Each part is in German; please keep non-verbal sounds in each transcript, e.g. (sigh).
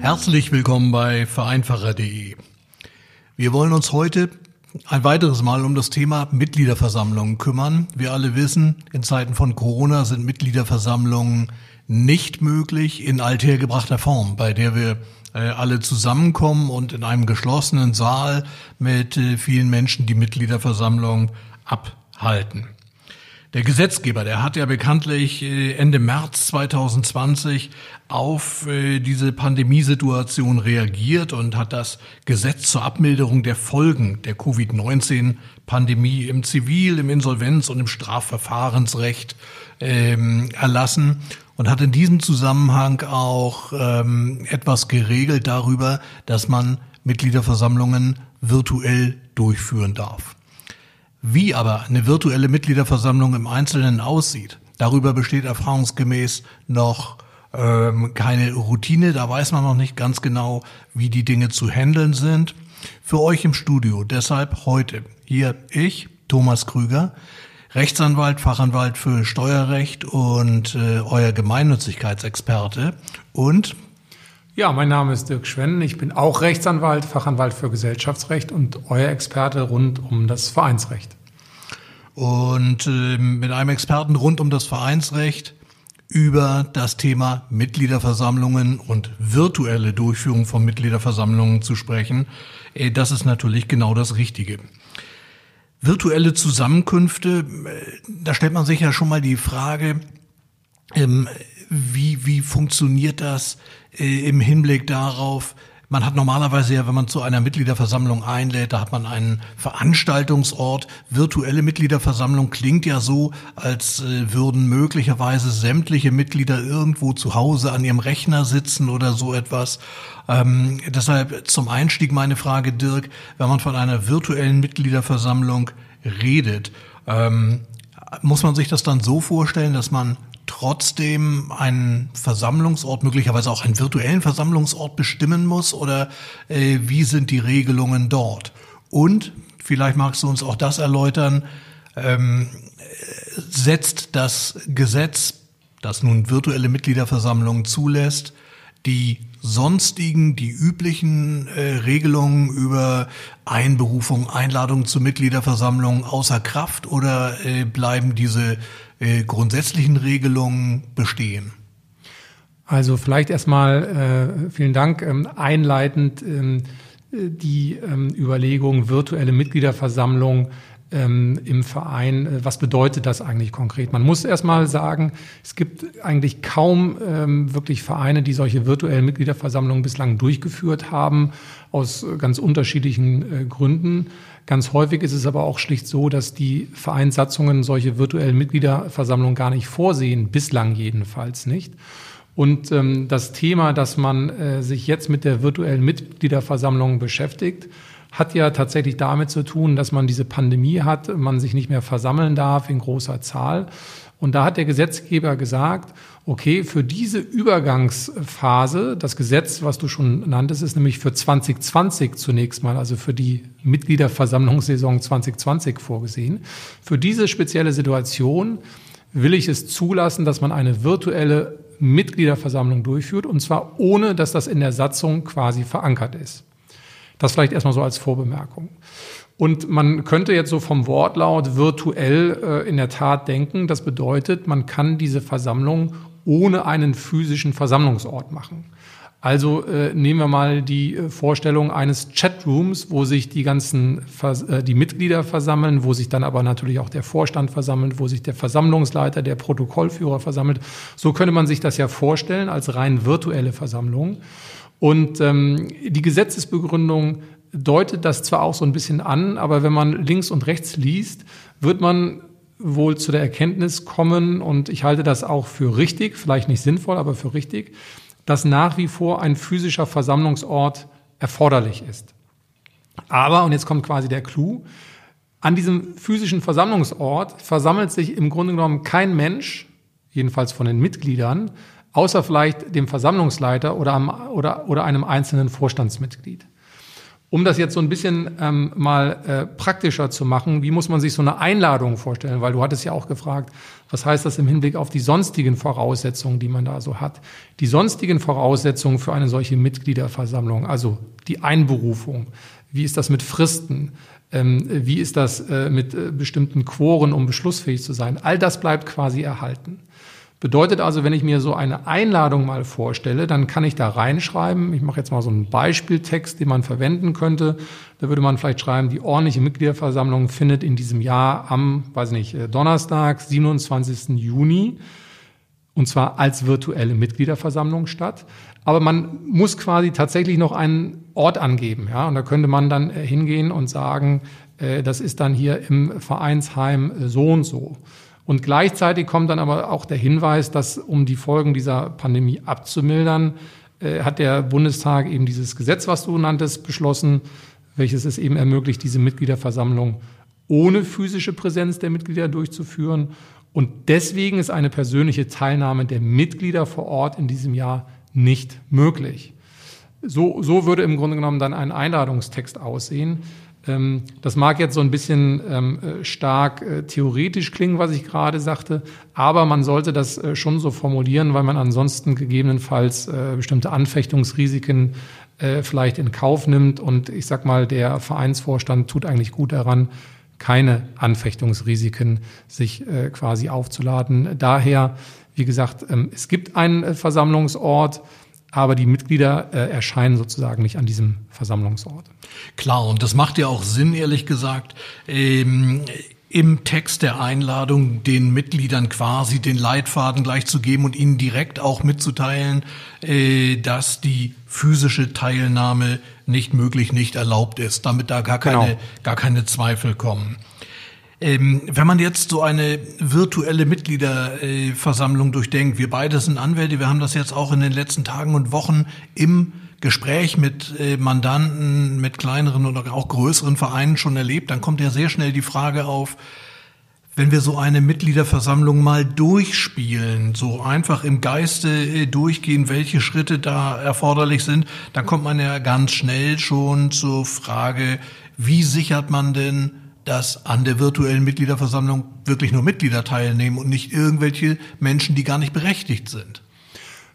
Herzlich willkommen bei vereinfacher.de. Wir wollen uns heute ein weiteres Mal um das Thema Mitgliederversammlungen kümmern. Wir alle wissen, in Zeiten von Corona sind Mitgliederversammlungen nicht möglich in althergebrachter Form, bei der wir äh, alle zusammenkommen und in einem geschlossenen Saal mit äh, vielen Menschen die Mitgliederversammlung abhalten. Der Gesetzgeber, der hat ja bekanntlich äh, Ende März 2020 auf äh, diese Pandemiesituation reagiert und hat das Gesetz zur Abmilderung der Folgen der Covid-19-Pandemie im Zivil-, im Insolvenz- und im Strafverfahrensrecht ähm, erlassen und hat in diesem Zusammenhang auch ähm, etwas geregelt darüber, dass man Mitgliederversammlungen virtuell durchführen darf. Wie aber eine virtuelle Mitgliederversammlung im Einzelnen aussieht, darüber besteht erfahrungsgemäß noch ähm, keine Routine. Da weiß man noch nicht ganz genau, wie die Dinge zu handeln sind. Für euch im Studio deshalb heute hier ich, Thomas Krüger, Rechtsanwalt, Fachanwalt für Steuerrecht und äh, euer Gemeinnützigkeitsexperte und ja, mein Name ist Dirk Schwenn. Ich bin auch Rechtsanwalt, Fachanwalt für Gesellschaftsrecht und euer Experte rund um das Vereinsrecht. Und äh, mit einem Experten rund um das Vereinsrecht über das Thema Mitgliederversammlungen und virtuelle Durchführung von Mitgliederversammlungen zu sprechen, äh, das ist natürlich genau das Richtige. Virtuelle Zusammenkünfte, äh, da stellt man sich ja schon mal die Frage, ähm, wie, wie funktioniert das äh, im Hinblick darauf, man hat normalerweise ja, wenn man zu einer Mitgliederversammlung einlädt, da hat man einen Veranstaltungsort. Virtuelle Mitgliederversammlung klingt ja so, als äh, würden möglicherweise sämtliche Mitglieder irgendwo zu Hause an ihrem Rechner sitzen oder so etwas. Ähm, deshalb zum Einstieg meine Frage, Dirk, wenn man von einer virtuellen Mitgliederversammlung redet, ähm, muss man sich das dann so vorstellen, dass man trotzdem einen Versammlungsort, möglicherweise auch einen virtuellen Versammlungsort bestimmen muss? Oder äh, wie sind die Regelungen dort? Und vielleicht magst du uns auch das erläutern. Ähm, setzt das Gesetz, das nun virtuelle Mitgliederversammlungen zulässt, die sonstigen, die üblichen äh, Regelungen über Einberufung, Einladung zu Mitgliederversammlungen außer Kraft oder äh, bleiben diese äh, grundsätzlichen Regelungen bestehen? Also vielleicht erstmal äh, vielen Dank ähm, einleitend ähm, die ähm, Überlegung virtuelle Mitgliederversammlung ähm, im Verein. Äh, was bedeutet das eigentlich konkret? Man muss erstmal sagen, es gibt eigentlich kaum ähm, wirklich Vereine, die solche virtuellen Mitgliederversammlungen bislang durchgeführt haben, aus ganz unterschiedlichen äh, Gründen. Ganz häufig ist es aber auch schlicht so, dass die Vereinssatzungen solche virtuellen Mitgliederversammlungen gar nicht vorsehen, bislang jedenfalls nicht. Und ähm, das Thema, dass man äh, sich jetzt mit der virtuellen Mitgliederversammlung beschäftigt, hat ja tatsächlich damit zu tun, dass man diese Pandemie hat, man sich nicht mehr versammeln darf in großer Zahl. Und da hat der Gesetzgeber gesagt, okay, für diese Übergangsphase, das Gesetz, was du schon nanntest, ist nämlich für 2020 zunächst mal, also für die Mitgliederversammlungssaison 2020 vorgesehen. Für diese spezielle Situation will ich es zulassen, dass man eine virtuelle Mitgliederversammlung durchführt, und zwar ohne, dass das in der Satzung quasi verankert ist. Das vielleicht erstmal so als Vorbemerkung. Und man könnte jetzt so vom Wortlaut virtuell äh, in der Tat denken, das bedeutet, man kann diese Versammlung ohne einen physischen Versammlungsort machen. Also äh, nehmen wir mal die äh, Vorstellung eines Chatrooms, wo sich die ganzen Vers äh, die Mitglieder versammeln, wo sich dann aber natürlich auch der Vorstand versammelt, wo sich der Versammlungsleiter, der Protokollführer versammelt. So könnte man sich das ja vorstellen als rein virtuelle Versammlung. Und ähm, die Gesetzesbegründung deutet das zwar auch so ein bisschen an, aber wenn man links und rechts liest, wird man wohl zu der Erkenntnis kommen, und ich halte das auch für richtig, vielleicht nicht sinnvoll, aber für richtig, dass nach wie vor ein physischer Versammlungsort erforderlich ist. Aber, und jetzt kommt quasi der Clou, an diesem physischen Versammlungsort versammelt sich im Grunde genommen kein Mensch, jedenfalls von den Mitgliedern, außer vielleicht dem Versammlungsleiter oder, am, oder, oder einem einzelnen Vorstandsmitglied. Um das jetzt so ein bisschen ähm, mal äh, praktischer zu machen, wie muss man sich so eine Einladung vorstellen? Weil du hattest ja auch gefragt, was heißt das im Hinblick auf die sonstigen Voraussetzungen, die man da so hat? Die sonstigen Voraussetzungen für eine solche Mitgliederversammlung, also die Einberufung, wie ist das mit Fristen? Ähm, wie ist das äh, mit äh, bestimmten Quoren, um beschlussfähig zu sein? All das bleibt quasi erhalten. Bedeutet also, wenn ich mir so eine Einladung mal vorstelle, dann kann ich da reinschreiben, ich mache jetzt mal so einen Beispieltext, den man verwenden könnte. Da würde man vielleicht schreiben, die ordentliche Mitgliederversammlung findet in diesem Jahr am, weiß nicht, äh, Donnerstag, 27. Juni, und zwar als virtuelle Mitgliederversammlung statt. Aber man muss quasi tatsächlich noch einen Ort angeben, ja. Und da könnte man dann äh, hingehen und sagen, äh, das ist dann hier im Vereinsheim so und so. Und gleichzeitig kommt dann aber auch der Hinweis, dass um die Folgen dieser Pandemie abzumildern, äh, hat der Bundestag eben dieses Gesetz, was du nanntest, beschlossen, welches es eben ermöglicht, diese Mitgliederversammlung ohne physische Präsenz der Mitglieder durchzuführen. Und deswegen ist eine persönliche Teilnahme der Mitglieder vor Ort in diesem Jahr nicht möglich. So, so würde im Grunde genommen dann ein Einladungstext aussehen. Ähm, das mag jetzt so ein bisschen ähm, äh, stark äh, theoretisch klingen, was ich gerade sagte, aber man sollte das äh, schon so formulieren, weil man ansonsten gegebenenfalls bestimmte Anfechtungsrisiken vielleicht in Kauf nimmt. Und ich sag mal, der Vereinsvorstand tut eigentlich gut daran, keine Anfechtungsrisiken sich quasi aufzuladen. Daher, wie gesagt, ähm, es gibt einen Versammlungsort aber die Mitglieder äh, erscheinen sozusagen nicht an diesem Versammlungsort. Klar, und das macht ja auch Sinn, ehrlich gesagt. Ähm, im Text der Einladung den Mitgliedern quasi den Leitfaden gleich zu geben und ihnen direkt auch mitzuteilen, äh, dass die physische Teilnahme nicht möglich, nicht erlaubt ist, damit da gar keine, genau. gar keine Zweifel kommen. Ähm, wenn man jetzt so eine virtuelle Mitgliederversammlung durchdenkt, wir beide sind Anwälte, wir haben das jetzt auch in den letzten Tagen und Wochen im Gespräch mit äh, Mandanten, mit kleineren oder auch größeren Vereinen schon erlebt, dann kommt ja sehr schnell die Frage auf, wenn wir so eine Mitgliederversammlung mal durchspielen, so einfach im Geiste äh, durchgehen, welche Schritte da erforderlich sind, dann kommt man ja ganz schnell schon zur Frage, wie sichert man denn dass an der virtuellen Mitgliederversammlung wirklich nur Mitglieder teilnehmen und nicht irgendwelche Menschen, die gar nicht berechtigt sind.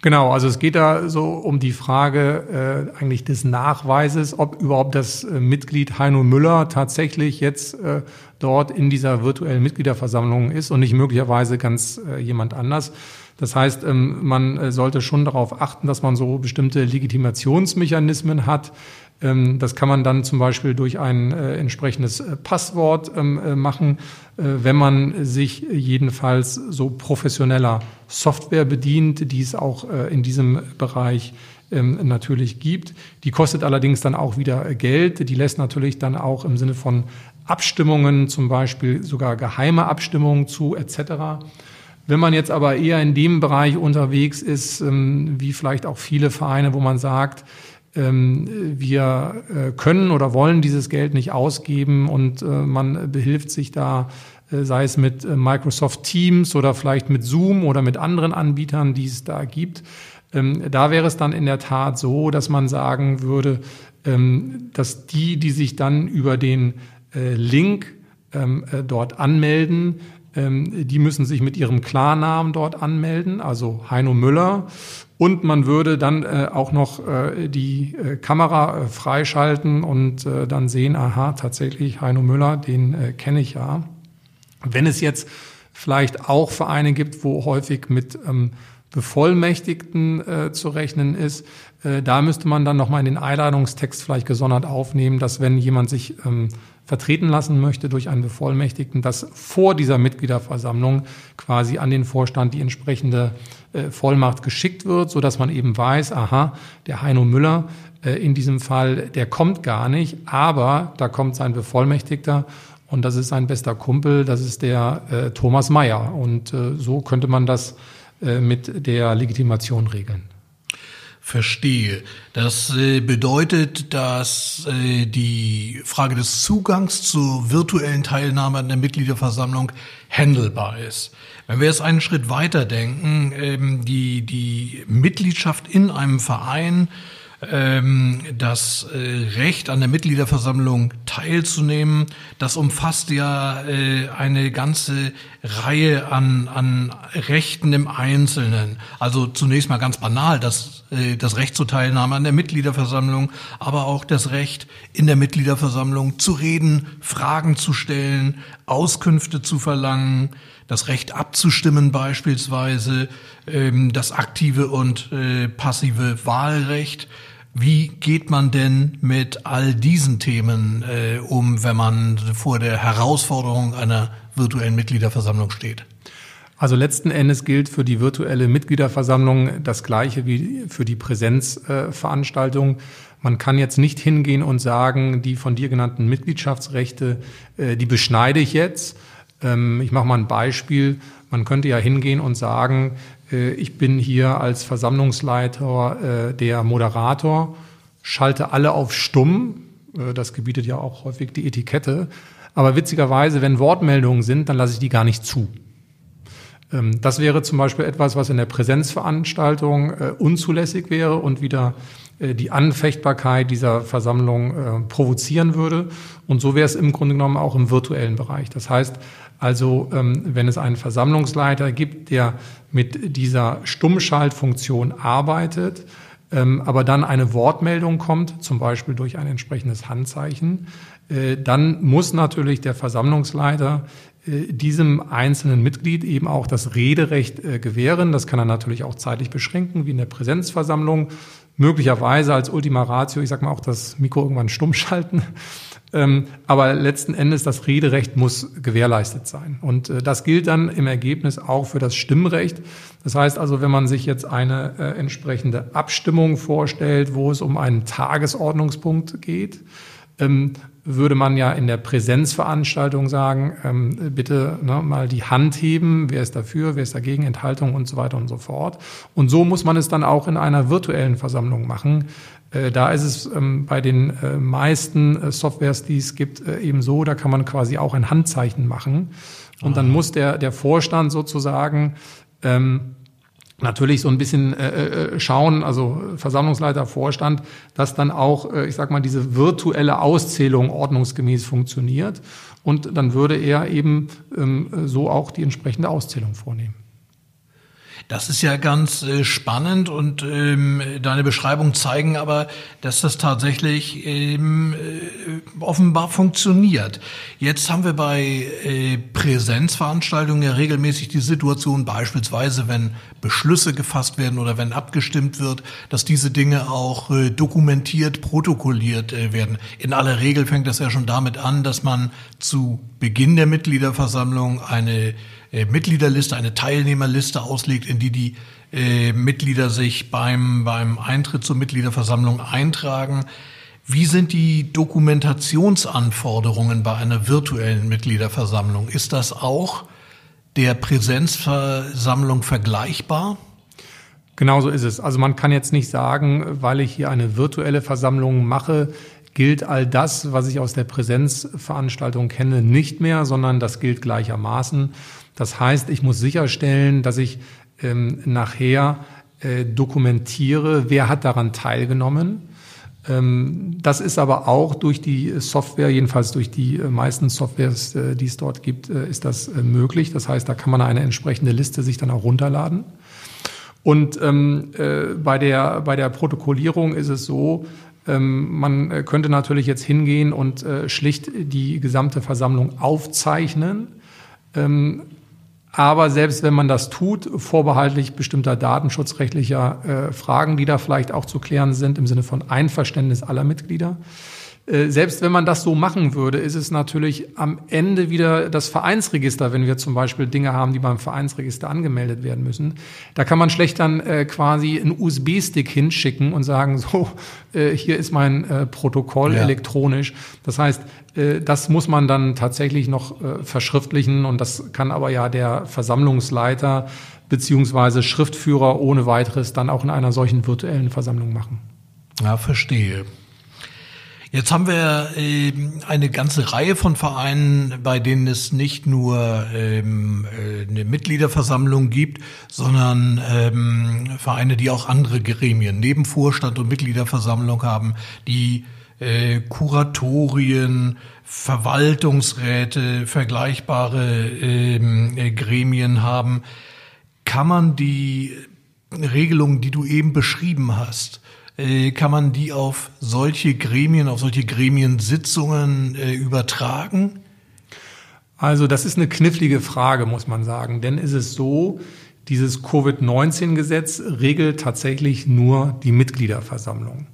Genau, also es geht da so um die Frage äh, eigentlich des Nachweises, ob überhaupt das äh, Mitglied Heino Müller tatsächlich jetzt äh, dort in dieser virtuellen Mitgliederversammlung ist und nicht möglicherweise ganz äh, jemand anders. Das heißt, ähm, man äh, sollte schon darauf achten, dass man so bestimmte Legitimationsmechanismen hat, ähm, das kann man dann zum Beispiel durch ein äh, entsprechendes äh, Passwort ähm, äh, machen, wenn man sich jedenfalls so professioneller Software bedient, die es auch in diesem Bereich natürlich gibt. Die kostet allerdings dann auch wieder Geld. Die lässt natürlich dann auch im Sinne von Abstimmungen, zum Beispiel sogar geheime Abstimmungen zu etc. Wenn man jetzt aber eher in dem Bereich unterwegs ist, wie vielleicht auch viele Vereine, wo man sagt, ähm, wir äh, können oder wollen dieses Geld nicht ausgeben und äh, man behilft sich da, äh, sei es mit Microsoft Teams oder vielleicht mit Zoom oder mit anderen Anbietern, die es da gibt. Ähm, da wäre es dann in der Tat so, dass man sagen würde, ähm, dass die, die sich dann über den Link dort anmelden, die müssen sich mit ihrem Klarnamen dort anmelden, also Heino Müller. Und man würde dann äh, auch noch äh, die äh, Kamera äh, freischalten und äh, dann sehen, aha, tatsächlich Heino Müller, den äh, kenne ich ja. Wenn es jetzt vielleicht auch Vereine gibt, wo häufig mit ähm, Bevollmächtigten äh, zu rechnen ist, äh, da müsste man dann nochmal in den Einladungstext vielleicht gesondert aufnehmen, dass wenn jemand sich ähm, vertreten lassen möchte durch einen Bevollmächtigten, dass vor dieser Mitgliederversammlung quasi an den Vorstand die entsprechende äh, Vollmacht geschickt wird, so dass man eben weiß, aha, der Heino Müller äh, in diesem Fall, der kommt gar nicht, aber da kommt sein Bevollmächtigter und das ist sein bester Kumpel, das ist der äh, Thomas Mayer. Und äh, so könnte man das äh, mit der Legitimation regeln. Verstehe. Das äh, bedeutet, dass äh, die Frage des Zugangs zur virtuellen Teilnahme an der Mitgliederversammlung handelbar ist. Wenn wir jetzt einen Schritt weiter denken, ähm, die, die Mitgliedschaft in einem Verein ähm, das äh, Recht an der Mitgliederversammlung teilzunehmen, das umfasst ja äh, eine ganze Reihe an, an Rechten im Einzelnen. Also zunächst mal ganz banal, das, das Recht zur Teilnahme an der Mitgliederversammlung, aber auch das Recht in der Mitgliederversammlung zu reden, Fragen zu stellen, Auskünfte zu verlangen, das Recht abzustimmen beispielsweise, ähm, das aktive und äh, passive Wahlrecht. Wie geht man denn mit all diesen Themen äh, um, wenn man vor der Herausforderung einer virtuellen Mitgliederversammlung steht? Also letzten Endes gilt für die virtuelle Mitgliederversammlung das Gleiche wie für die Präsenzveranstaltung. Man kann jetzt nicht hingehen und sagen, die von dir genannten Mitgliedschaftsrechte, äh, die beschneide ich jetzt. Ähm, ich mache mal ein Beispiel. Man könnte ja hingehen und sagen, äh, ich bin hier als Versammlungsleiter äh, der Moderator, schalte alle auf stumm. Das gebietet ja auch häufig die Etikette. Aber witzigerweise, wenn Wortmeldungen sind, dann lasse ich die gar nicht zu. Ähm, das wäre zum Beispiel etwas, was in der Präsenzveranstaltung unzulässig wäre und wieder die Anfechtbarkeit dieser Versammlung provozieren würde. Und so wäre es im Grunde genommen auch im virtuellen Bereich. Das heißt, also ähm, wenn es einen Versammlungsleiter gibt, der mit dieser Stummschaltfunktion arbeitet, ähm, aber dann eine Wortmeldung kommt, zum Beispiel durch ein entsprechendes Handzeichen, äh, dann muss natürlich der Versammlungsleiter äh, diesem einzelnen Mitglied eben auch das Rederecht äh, gewähren. Das kann er natürlich auch zeitlich beschränken, wie in der Präsenzversammlung. Möglicherweise als Ultima Ratio, ich sag mal auch das Mikro irgendwann stumm schalten. Ähm, aber letzten Endes, das Rederecht muss gewährleistet sein. Und äh, das gilt dann im Ergebnis auch für das Stimmrecht. Das heißt also, wenn man sich jetzt eine äh, entsprechende Abstimmung vorstellt, wo es um einen Tagesordnungspunkt geht, ähm, würde man ja in der Präsenzveranstaltung sagen, ähm, bitte ne, mal die Hand heben, wer ist dafür, wer ist dagegen, Enthaltung und so weiter und so fort. Und so muss man es dann auch in einer virtuellen Versammlung machen. Äh, da ist es ähm, bei den äh, meisten äh, Softwares, die es gibt, eben so, da kann man quasi auch ein Handzeichen machen. Und dann muss der, der Vorstand sozusagen ähm, natürlich so ein bisschen äh, schauen, also Versammlungsleiter, Vorstand, dass dann auch, äh, ich sag mal, diese virtuelle Auszählung ordnungsgemäß funktioniert. Und dann würde er eben ähm, so auch die entsprechende Auszählung vornehmen. Das ist ja ganz äh, spannend und ähm, deine Beschreibungen zeigen aber, dass das tatsächlich ähm, äh, offenbar funktioniert. Jetzt haben wir bei äh, Präsenzveranstaltungen ja regelmäßig die Situation, beispielsweise wenn Beschlüsse gefasst werden oder wenn abgestimmt wird, dass diese Dinge auch äh, dokumentiert, protokolliert äh, werden. In aller Regel fängt das ja schon damit an, dass man zu Beginn der Mitgliederversammlung eine äh, Mitgliederliste, eine Teilnehmerliste auslegt, in die die äh, Mitglieder sich beim, beim Eintritt zur Mitgliederversammlung eintragen. Wie sind die Dokumentationsanforderungen bei einer virtuellen Mitgliederversammlung? Ist das auch der Präsenzversammlung vergleichbar? Genauso ist es. Also man kann jetzt nicht sagen, weil ich hier eine virtuelle Versammlung mache, gilt all das, was ich aus der Präsenzveranstaltung kenne, nicht mehr, sondern das gilt gleichermaßen. Das heißt, ich muss sicherstellen, dass ich ähm, nachher äh, dokumentiere, wer hat daran teilgenommen. Ähm, das ist aber auch durch die Software, jedenfalls durch die äh, meisten Softwares, äh, die es dort gibt, äh, ist das äh, möglich. Das heißt, da kann man eine entsprechende Liste sich dann auch runterladen. Und ähm, äh, bei, der, bei der Protokollierung ist es so, ähm, man könnte natürlich jetzt hingehen und schlicht die gesamte Versammlung aufzeichnen. Aber selbst wenn man das tut, vorbehaltlich bestimmter datenschutzrechtlicher äh, Fragen, die da vielleicht auch zu klären sind im Sinne von Einverständnis aller Mitglieder, selbst wenn man das so machen würde, ist es natürlich am Ende wieder das Vereinsregister, wenn wir zum Beispiel Dinge haben, die beim Vereinsregister angemeldet werden müssen. Da kann man schlecht dann äh, quasi einen USB-Stick hinschicken und sagen, (laughs) so, äh, hier ist mein äh, Protokoll ja. elektronisch. Das heißt, äh, das muss man dann tatsächlich noch äh, verschriftlichen und das kann aber ja der Versammlungsleiter beziehungsweise Schriftführer ohne weiteres dann auch in einer solchen virtuellen Versammlung machen. Ja, verstehe. Jetzt haben wir äh, eine ganze Reihe von Vereinen, bei denen es nicht nur ähm, äh, eine Mitgliederversammlung gibt, sondern ähm, Vereine, die auch andere Gremien neben Vorstand und Mitgliederversammlung haben, die äh, Kuratorien, Verwaltungsräte, vergleichbare ähm, äh, Gremien haben. Kann man die Regelungen, die du eben beschrieben hast, kann man die auf solche Gremien, auf solche Gremiensitzungen äh, übertragen? Also das ist eine knifflige Frage, muss man sagen. Denn ist es so, dieses Covid-19-Gesetz regelt tatsächlich nur die Mitgliederversammlung.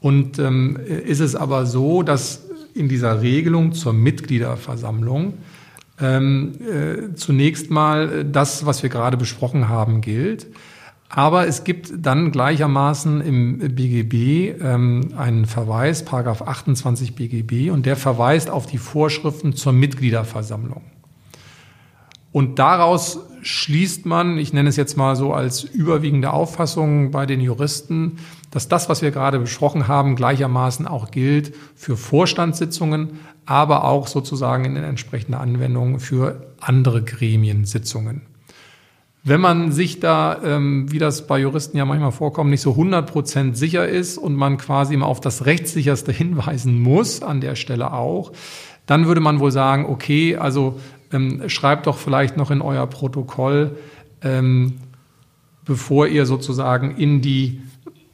Und ähm, ist es aber so, dass in dieser Regelung zur Mitgliederversammlung ähm, äh, zunächst mal das, was wir gerade besprochen haben, gilt. Aber es gibt dann gleichermaßen im BGB ähm, einen Verweis, Paragraph 28 BGB, und der verweist auf die Vorschriften zur Mitgliederversammlung. Und daraus schließt man, ich nenne es jetzt mal so als überwiegende Auffassung bei den Juristen, dass das, was wir gerade besprochen haben, gleichermaßen auch gilt für Vorstandssitzungen, aber auch sozusagen in entsprechender Anwendung für andere Gremiensitzungen. Wenn man sich da, ähm, wie das bei Juristen ja manchmal vorkommt, nicht so 100 Prozent sicher ist und man quasi immer auf das Rechtssicherste (laughs) hinweisen muss, an der Stelle auch, dann würde man wohl sagen, okay, also ähm, schreibt doch vielleicht noch in euer Protokoll, ähm, bevor ihr sozusagen in die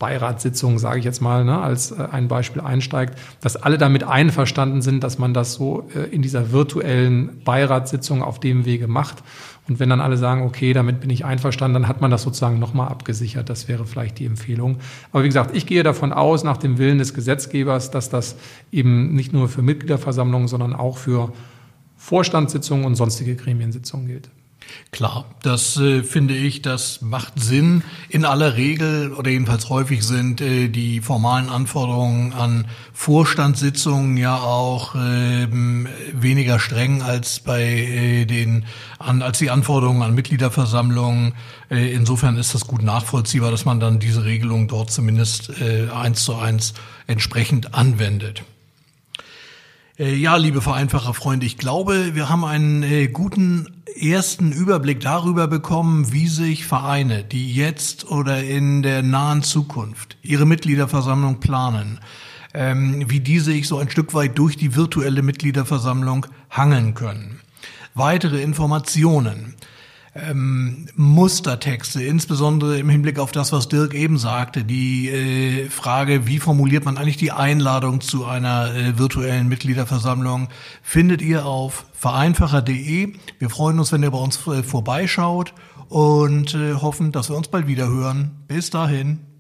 Beiratssitzung, sage ich jetzt mal, ne, als äh, ein Beispiel einsteigt, dass alle damit einverstanden sind, dass man das so äh, in dieser virtuellen Beiratssitzung auf dem Wege macht. Und wenn dann alle sagen, okay, damit bin ich einverstanden, dann hat man das sozusagen nochmal abgesichert. Das wäre vielleicht die Empfehlung. Aber wie gesagt, ich gehe davon aus, nach dem Willen des Gesetzgebers, dass das eben nicht nur für Mitgliederversammlungen, sondern auch für Vorstandssitzungen und sonstige Gremiensitzungen gilt. Klar, das äh, finde ich, das macht Sinn. In aller Regel oder jedenfalls häufig sind äh, die formalen Anforderungen an Vorstandssitzungen ja auch äh, weniger streng als bei äh, den an, als die Anforderungen an Mitgliederversammlungen. Äh, insofern ist das gut nachvollziehbar, dass man dann diese Regelung dort zumindest äh, eins zu eins entsprechend anwendet. Äh, ja, liebe Vereinfacher-Freunde, ich glaube, wir haben einen äh, guten ersten Überblick darüber bekommen, wie sich Vereine, die jetzt oder in der nahen Zukunft ihre Mitgliederversammlung planen, ähm, wie die sich so ein Stück weit durch die virtuelle Mitgliederversammlung hangeln können. Weitere Informationen ähm, Mustertexte, insbesondere im Hinblick auf das, was Dirk eben sagte, die äh, Frage, wie formuliert man eigentlich die Einladung zu einer äh, virtuellen Mitgliederversammlung, findet ihr auf vereinfacher.de. Wir freuen uns, wenn ihr bei uns äh, vorbeischaut und äh, hoffen, dass wir uns bald wieder hören. Bis dahin.